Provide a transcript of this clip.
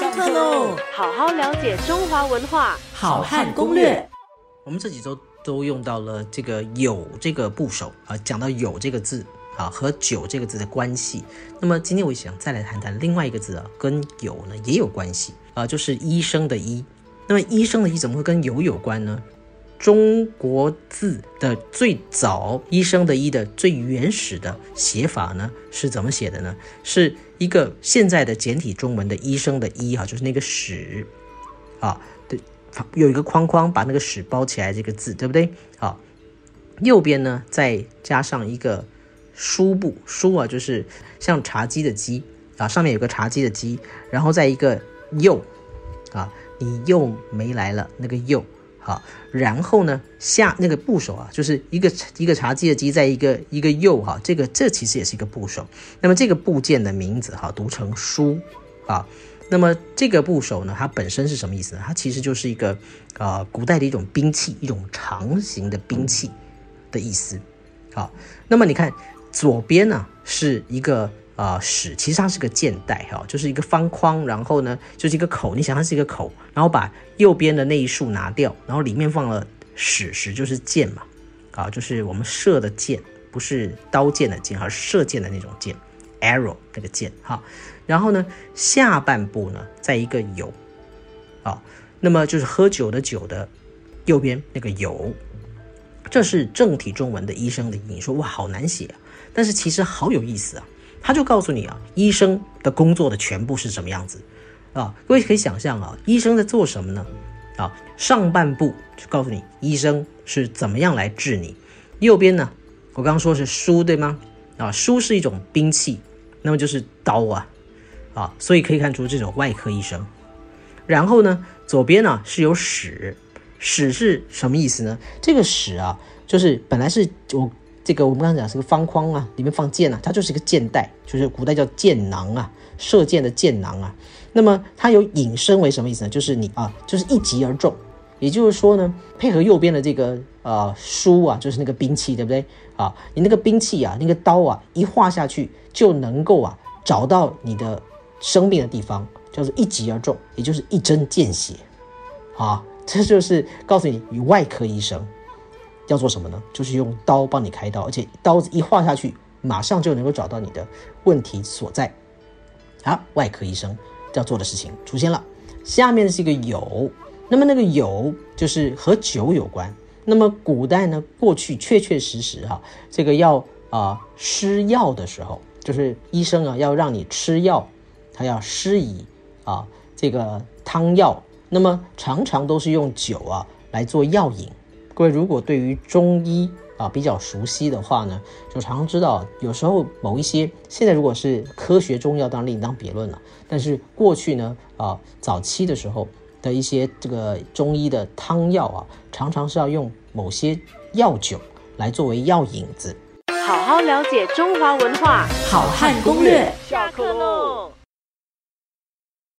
上课喽！好好了解中华文化，好汉攻略。我们这几周都用到了这个“有”这个部首啊，讲到“有”这个字啊和“酒”这个字的关系。那么今天我想再来谈谈另外一个字啊，跟“有”呢也有关系啊，就是医生的“医”。那么医生的“医”怎么会跟“有”有关呢？中国字的最早“医生”的“医”的最原始的写法呢是怎么写的呢？是一个现在的简体中文的“医生”的“医”哈，就是那个“史”啊，对，有一个框框把那个“史”包起来，这个字对不对？好，右边呢再加上一个“书”部，“书”啊就是像茶几的“几”啊，上面有个茶几的“几”，然后再一个“又”啊，你又没来了，那个“又”。啊，然后呢，下那个部首啊，就是一个一个茶几的几，在一个一个右哈，这个这其实也是一个部首。那么这个部件的名字哈，读成书啊。那么这个部首呢，它本身是什么意思呢？它其实就是一个啊，古代的一种兵器，一种长形的兵器的意思。好，那么你看左边呢是一个。啊，史其实它是个箭袋哈，就是一个方框，然后呢就是一个口，你想它是一个口，然后把右边的那一竖拿掉，然后里面放了史，史就是箭嘛，啊，就是我们射的箭，不是刀剑的剑，而是射箭的那种箭，arrow 那个箭哈，然后呢下半部呢在一个有，啊，那么就是喝酒的酒的右边那个有，这是正体中文的医生的音，你说哇好难写啊，但是其实好有意思啊。他就告诉你啊，医生的工作的全部是什么样子啊？各位可以想象啊，医生在做什么呢？啊，上半部就告诉你医生是怎么样来治你。右边呢，我刚刚说是书对吗？啊，书是一种兵器，那么就是刀啊，啊，所以可以看出这种外科医生。然后呢，左边呢是有史，史是什么意思呢？这个史啊，就是本来是我。这个我们刚才讲是个方框啊，里面放箭啊，它就是一个箭袋，就是古代叫箭囊啊，射箭的箭囊啊。那么它有引申为什么意思呢？就是你啊，就是一击而中。也就是说呢，配合右边的这个呃书啊，就是那个兵器，对不对啊？你那个兵器啊，那个刀啊，一划下去就能够啊找到你的生命的地方，叫做一击而中，也就是一针见血啊。这就是告诉你，你外科医生。要做什么呢？就是用刀帮你开刀，而且刀子一划下去，马上就能够找到你的问题所在。好，外科医生要做的事情出现了。下面是一个有，那么那个有就是和酒有关。那么古代呢，过去确确实实哈，这个要啊施药的时候，就是医生啊要让你吃药，他要施以啊这个汤药，那么常常都是用酒啊来做药引。各位如果对于中医啊比较熟悉的话呢，就常常知道，有时候某一些现在如果是科学中药，当然另当别论了。但是过去呢啊早期的时候的一些这个中医的汤药啊，常常是要用某些药酒来作为药引子。好好了解中华文化，好汉攻略，下课喽。